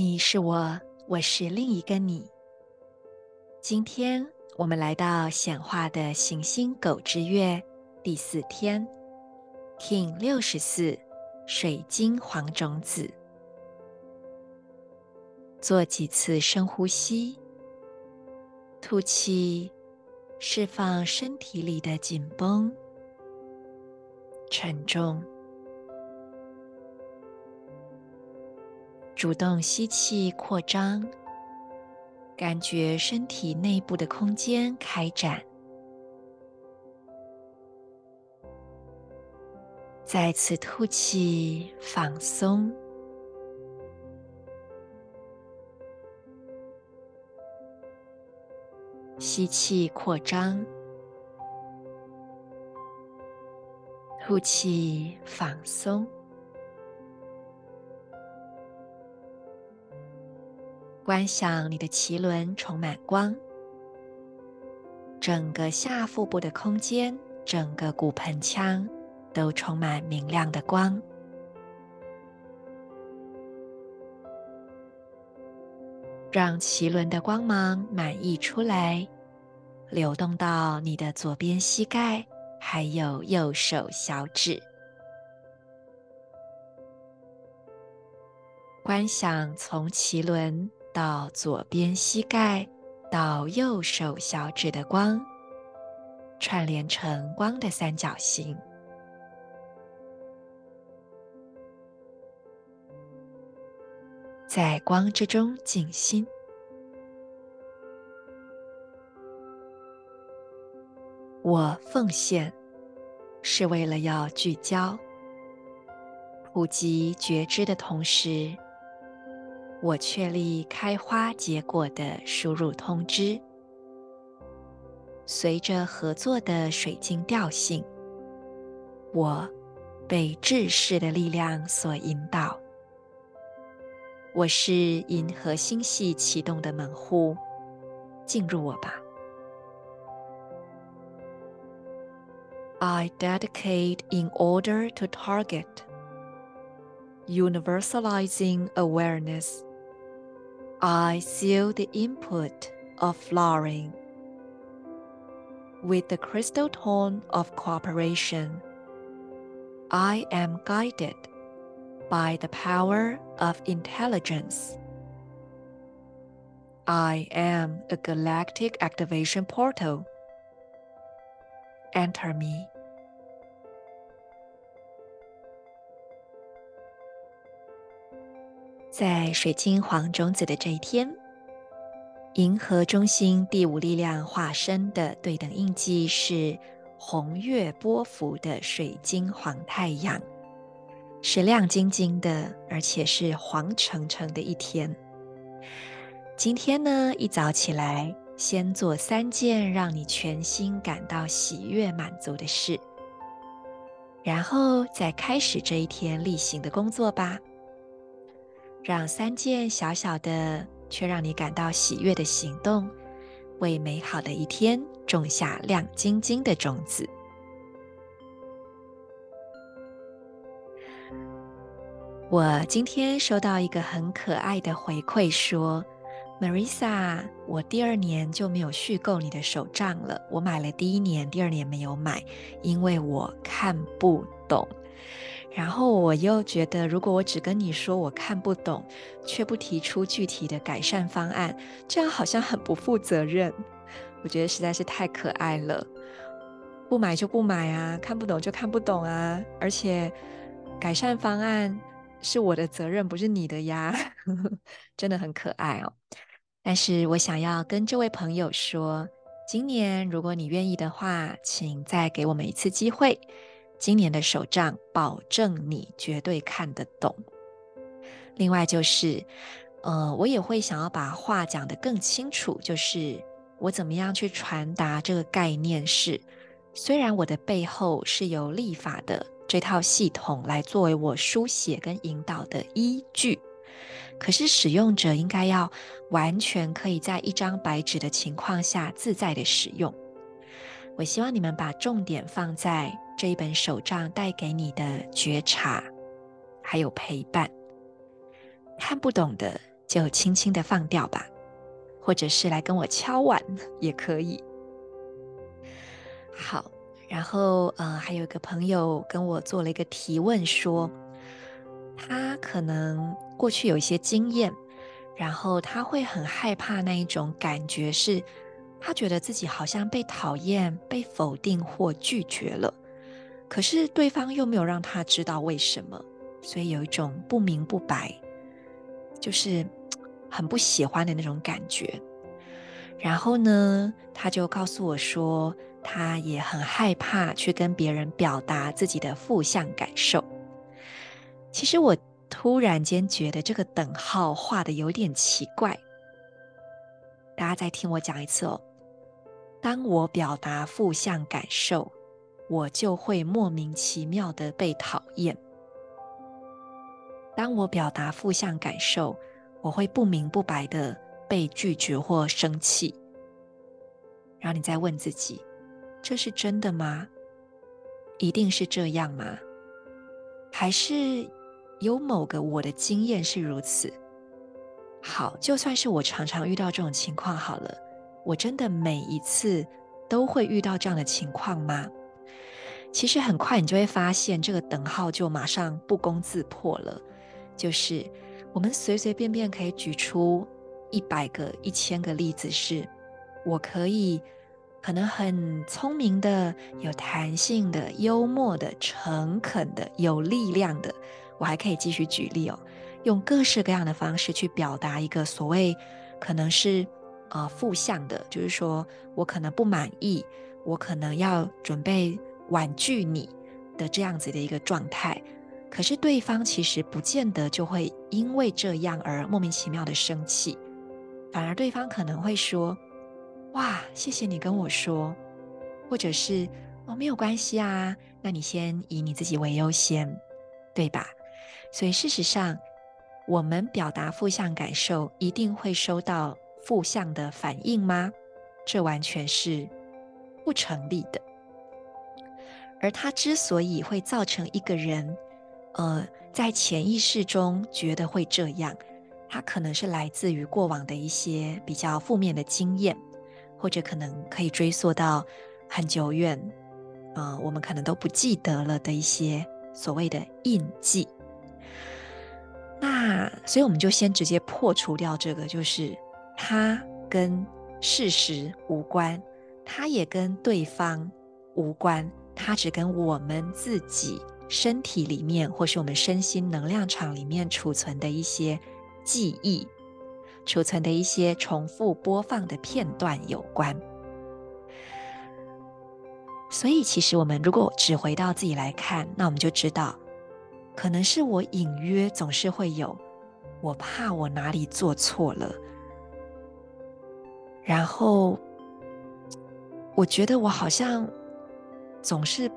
你是我，我是另一个你。今天我们来到显化的行星狗之月第四天，Kin 六十四，水晶黄种子。做几次深呼吸，吐气，释放身体里的紧绷、沉重。主动吸气，扩张，感觉身体内部的空间开展。再次吐气，放松。吸气，扩张；吐气，放松。观想你的脐轮充满光，整个下腹部的空间，整个骨盆腔都充满明亮的光，让脐轮的光芒满溢出来，流动到你的左边膝盖，还有右手小指。观想从脐轮。到左边膝盖到右手小指的光，串联成光的三角形，在光之中静心。我奉献，是为了要聚焦、普及觉知的同时。我确立开花结果的输入通知，随着合作的水晶调性，我被智识的力量所引导。我是银河星系启动的门户，进入我吧。I dedicate in order to target universalizing awareness. I seal the input of flowering with the crystal tone of cooperation. I am guided by the power of intelligence. I am a galactic activation portal. Enter me. 在水晶黄种子的这一天，银河中心第五力量化身的对等印记是红月波符的水晶黄太阳，是亮晶晶的，而且是黄澄澄的一天。今天呢，一早起来，先做三件让你全心感到喜悦满足的事，然后再开始这一天例行的工作吧。让三件小小的却让你感到喜悦的行动，为美好的一天种下亮晶晶的种子。我今天收到一个很可爱的回馈，说：“Marisa，我第二年就没有续购你的手账了。我买了第一年，第二年没有买，因为我看不懂。”然后我又觉得，如果我只跟你说我看不懂，却不提出具体的改善方案，这样好像很不负责任。我觉得实在是太可爱了。不买就不买啊，看不懂就看不懂啊。而且改善方案是我的责任，不是你的呀。真的很可爱哦。但是我想要跟这位朋友说，今年如果你愿意的话，请再给我们一次机会。今年的手账，保证你绝对看得懂。另外就是，呃，我也会想要把话讲得更清楚，就是我怎么样去传达这个概念是，虽然我的背后是由历法的这套系统来作为我书写跟引导的依据，可是使用者应该要完全可以在一张白纸的情况下自在的使用。我希望你们把重点放在这一本手账带给你的觉察，还有陪伴。看不懂的就轻轻的放掉吧，或者是来跟我敲碗也可以。好，然后呃，还有一个朋友跟我做了一个提问说，说他可能过去有一些经验，然后他会很害怕那一种感觉是，他觉得自己好像被讨厌、被否定或拒绝了，可是对方又没有让他知道为什么，所以有一种不明不白。就是 很不喜欢的那种感觉，然后呢，他就告诉我说，他也很害怕去跟别人表达自己的负向感受。其实我突然间觉得这个等号画的有点奇怪，大家再听我讲一次哦。当我表达负向感受，我就会莫名其妙的被讨厌。当我表达负向感受，我会不明不白的被拒绝或生气。然后你再问自己：这是真的吗？一定是这样吗？还是有某个我的经验是如此？好，就算是我常常遇到这种情况好了，我真的每一次都会遇到这样的情况吗？其实很快你就会发现，这个等号就马上不攻自破了。就是我们随随便便可以举出一百个、一千个例子，是我可以可能很聪明的、有弹性的、幽默的、诚恳的、有力量的，我还可以继续举例哦，用各式各样的方式去表达一个所谓可能是呃负向的，就是说我可能不满意，我可能要准备婉拒你的这样子的一个状态。可是对方其实不见得就会因为这样而莫名其妙的生气，反而对方可能会说：“哇，谢谢你跟我说。”或者是“哦，没有关系啊，那你先以你自己为优先，对吧？”所以事实上，我们表达负向感受一定会收到负向的反应吗？这完全是不成立的。而它之所以会造成一个人，呃，在潜意识中觉得会这样，它可能是来自于过往的一些比较负面的经验，或者可能可以追溯到很久远，呃，我们可能都不记得了的一些所谓的印记。那所以我们就先直接破除掉这个，就是它跟事实无关，它也跟对方无关，它只跟我们自己。身体里面，或是我们身心能量场里面储存的一些记忆，储存的一些重复播放的片段有关。所以，其实我们如果只回到自己来看，那我们就知道，可能是我隐约总是会有，我怕我哪里做错了，然后我觉得我好像总是。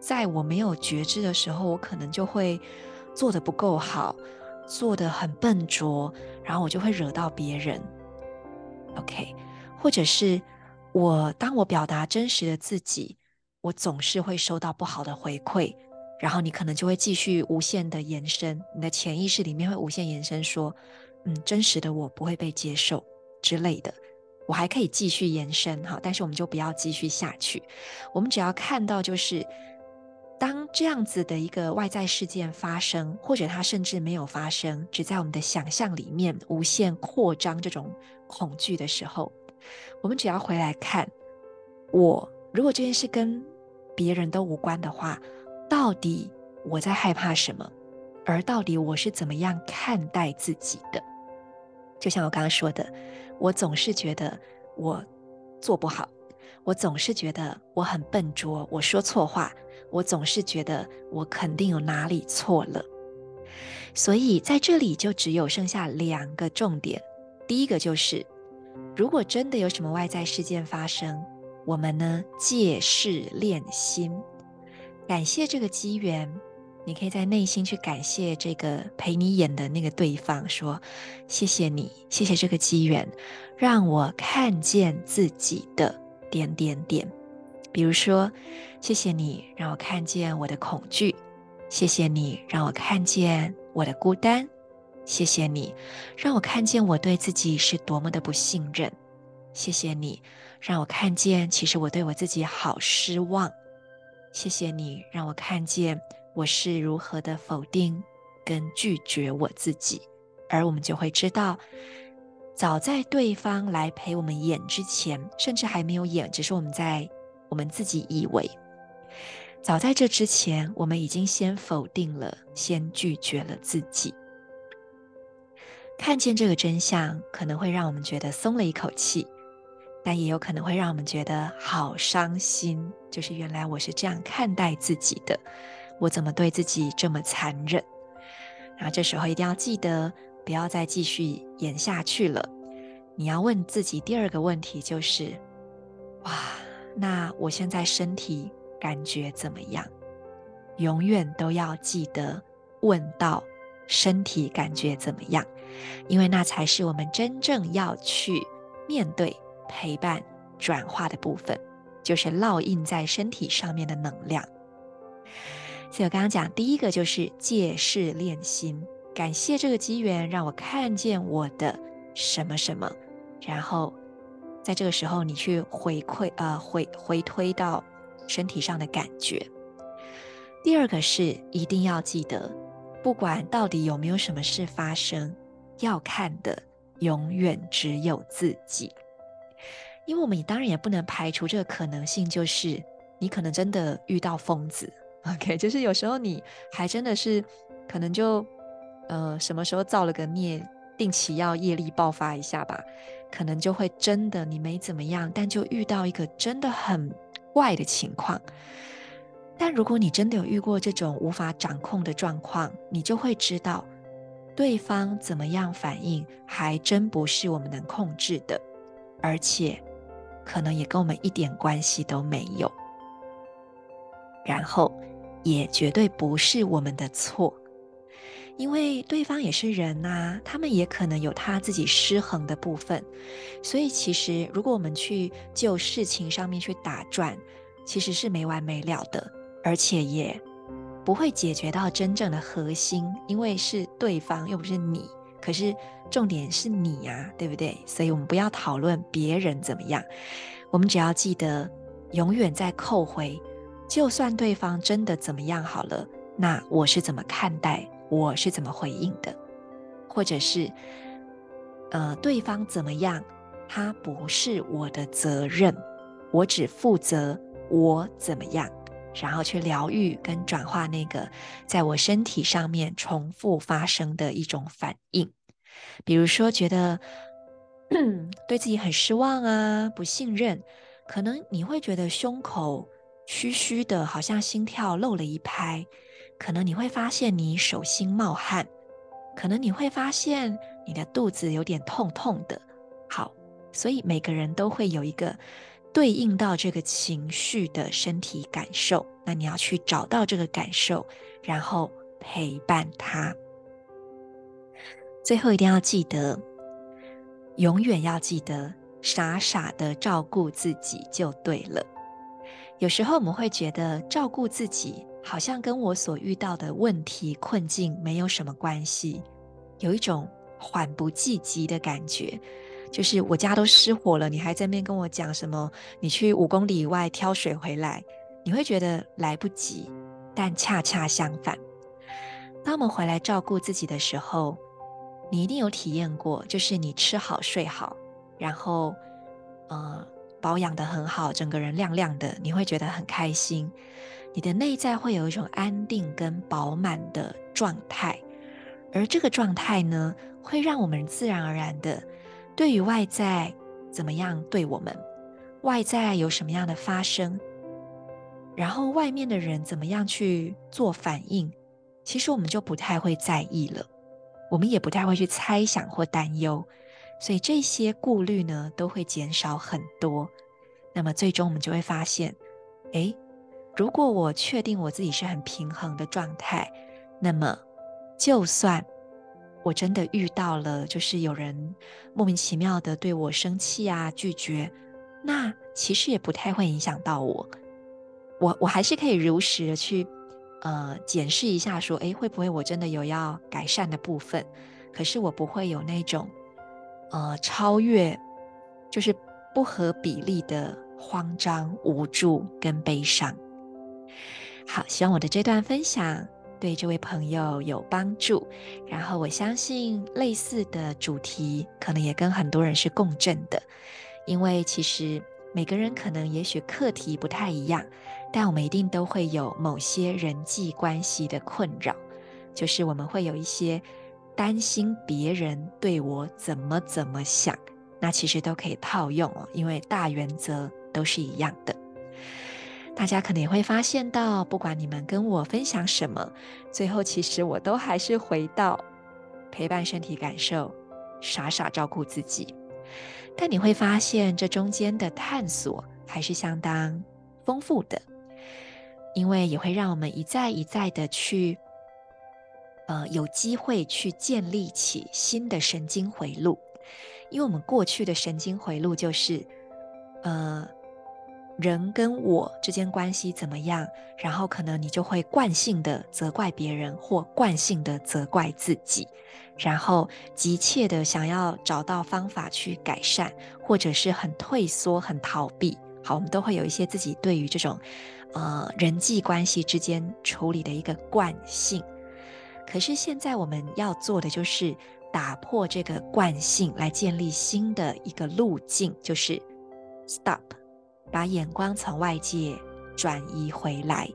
在我没有觉知的时候，我可能就会做的不够好，做的很笨拙，然后我就会惹到别人。OK，或者是我当我表达真实的自己，我总是会收到不好的回馈，然后你可能就会继续无限的延伸，你的潜意识里面会无限延伸说，嗯，真实的我不会被接受之类的。我还可以继续延伸哈，但是我们就不要继续下去，我们只要看到就是。当这样子的一个外在事件发生，或者它甚至没有发生，只在我们的想象里面无限扩张这种恐惧的时候，我们只要回来看，我如果这件事跟别人都无关的话，到底我在害怕什么？而到底我是怎么样看待自己的？就像我刚刚说的，我总是觉得我做不好，我总是觉得我很笨拙，我说错话，我总是觉得我肯定有哪里错了。所以在这里就只有剩下两个重点，第一个就是，如果真的有什么外在事件发生，我们呢，借势练心，感谢这个机缘。你可以在内心去感谢这个陪你演的那个对方，说谢谢你，谢谢这个机缘，让我看见自己的点点点。比如说，谢谢你让我看见我的恐惧，谢谢你让我看见我的孤单，谢谢你让我看见我对自己是多么的不信任，谢谢你让我看见其实我对我自己好失望，谢谢你让我看见。我是如何的否定跟拒绝我自己，而我们就会知道，早在对方来陪我们演之前，甚至还没有演，只是我们在我们自己以为，早在这之前，我们已经先否定了，先拒绝了自己。看见这个真相，可能会让我们觉得松了一口气，但也有可能会让我们觉得好伤心，就是原来我是这样看待自己的。我怎么对自己这么残忍？然后这时候一定要记得，不要再继续演下去了。你要问自己第二个问题，就是：哇，那我现在身体感觉怎么样？永远都要记得问到身体感觉怎么样，因为那才是我们真正要去面对、陪伴、转化的部分，就是烙印在身体上面的能量。所以我刚刚讲，第一个就是借势练心，感谢这个机缘让我看见我的什么什么，然后在这个时候你去回馈，呃，回回推到身体上的感觉。第二个是一定要记得，不管到底有没有什么事发生，要看的永远只有自己，因为我们当然也不能排除这个可能性，就是你可能真的遇到疯子。OK，就是有时候你还真的是可能就呃什么时候造了个孽，定期要业力爆发一下吧，可能就会真的你没怎么样，但就遇到一个真的很怪的情况。但如果你真的有遇过这种无法掌控的状况，你就会知道对方怎么样反应，还真不是我们能控制的，而且可能也跟我们一点关系都没有。然后。也绝对不是我们的错，因为对方也是人呐，他们也可能有他自己失衡的部分。所以，其实如果我们去就事情上面去打转，其实是没完没了的，而且也不会解决到真正的核心，因为是对方又不是你。可是重点是你呀，对不对？所以我们不要讨论别人怎么样，我们只要记得永远在扣回。就算对方真的怎么样好了，那我是怎么看待？我是怎么回应的？或者是，呃，对方怎么样？他不是我的责任，我只负责我怎么样，然后去疗愈跟转化那个在我身体上面重复发生的一种反应。比如说，觉得 对自己很失望啊，不信任，可能你会觉得胸口。虚虚的，好像心跳漏了一拍，可能你会发现你手心冒汗，可能你会发现你的肚子有点痛痛的。好，所以每个人都会有一个对应到这个情绪的身体感受，那你要去找到这个感受，然后陪伴他。最后一定要记得，永远要记得，傻傻的照顾自己就对了。有时候我们会觉得照顾自己好像跟我所遇到的问题困境没有什么关系，有一种缓不济急的感觉，就是我家都失火了，你还在那边跟我讲什么？你去五公里以外挑水回来，你会觉得来不及。但恰恰相反，当我们回来照顾自己的时候，你一定有体验过，就是你吃好睡好，然后，呃。保养得很好，整个人亮亮的，你会觉得很开心。你的内在会有一种安定跟饱满的状态，而这个状态呢，会让我们自然而然的对于外在怎么样对我们，外在有什么样的发生，然后外面的人怎么样去做反应，其实我们就不太会在意了，我们也不太会去猜想或担忧，所以这些顾虑呢都会减少很多。那么最终我们就会发现，诶，如果我确定我自己是很平衡的状态，那么就算我真的遇到了，就是有人莫名其妙的对我生气啊、拒绝，那其实也不太会影响到我。我我还是可以如实的去呃检视一下，说，诶，会不会我真的有要改善的部分？可是我不会有那种呃超越，就是不合比例的慌张、无助跟悲伤。好，希望我的这段分享对这位朋友有帮助。然后我相信类似的主题可能也跟很多人是共振的，因为其实每个人可能也许课题不太一样，但我们一定都会有某些人际关系的困扰，就是我们会有一些担心别人对我怎么怎么想，那其实都可以套用哦，因为大原则都是一样的。大家可能也会发现到，不管你们跟我分享什么，最后其实我都还是回到陪伴身体感受，傻傻照顾自己。但你会发现，这中间的探索还是相当丰富的，因为也会让我们一再一再的去，呃，有机会去建立起新的神经回路。因为我们过去的神经回路就是，呃。人跟我之间关系怎么样？然后可能你就会惯性的责怪别人，或惯性的责怪自己，然后急切的想要找到方法去改善，或者是很退缩、很逃避。好，我们都会有一些自己对于这种呃人际关系之间处理的一个惯性。可是现在我们要做的就是打破这个惯性，来建立新的一个路径，就是 stop。把眼光从外界转移回来，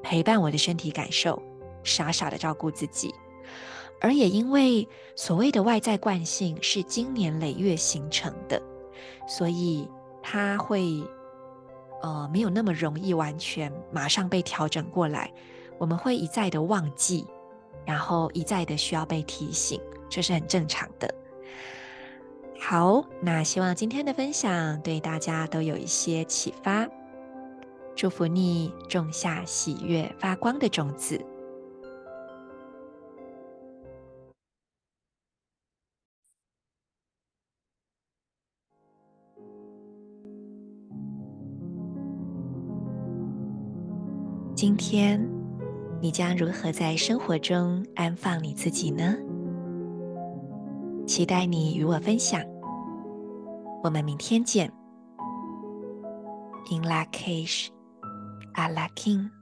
陪伴我的身体感受，傻傻的照顾自己。而也因为所谓的外在惯性是经年累月形成的，所以它会呃没有那么容易完全马上被调整过来。我们会一再的忘记，然后一再的需要被提醒，这是很正常的。好，那希望今天的分享对大家都有一些启发，祝福你种下喜悦发光的种子。今天你将如何在生活中安放你自己呢？期待你与我分享，我们明天见。In lak'ech, ala k'in.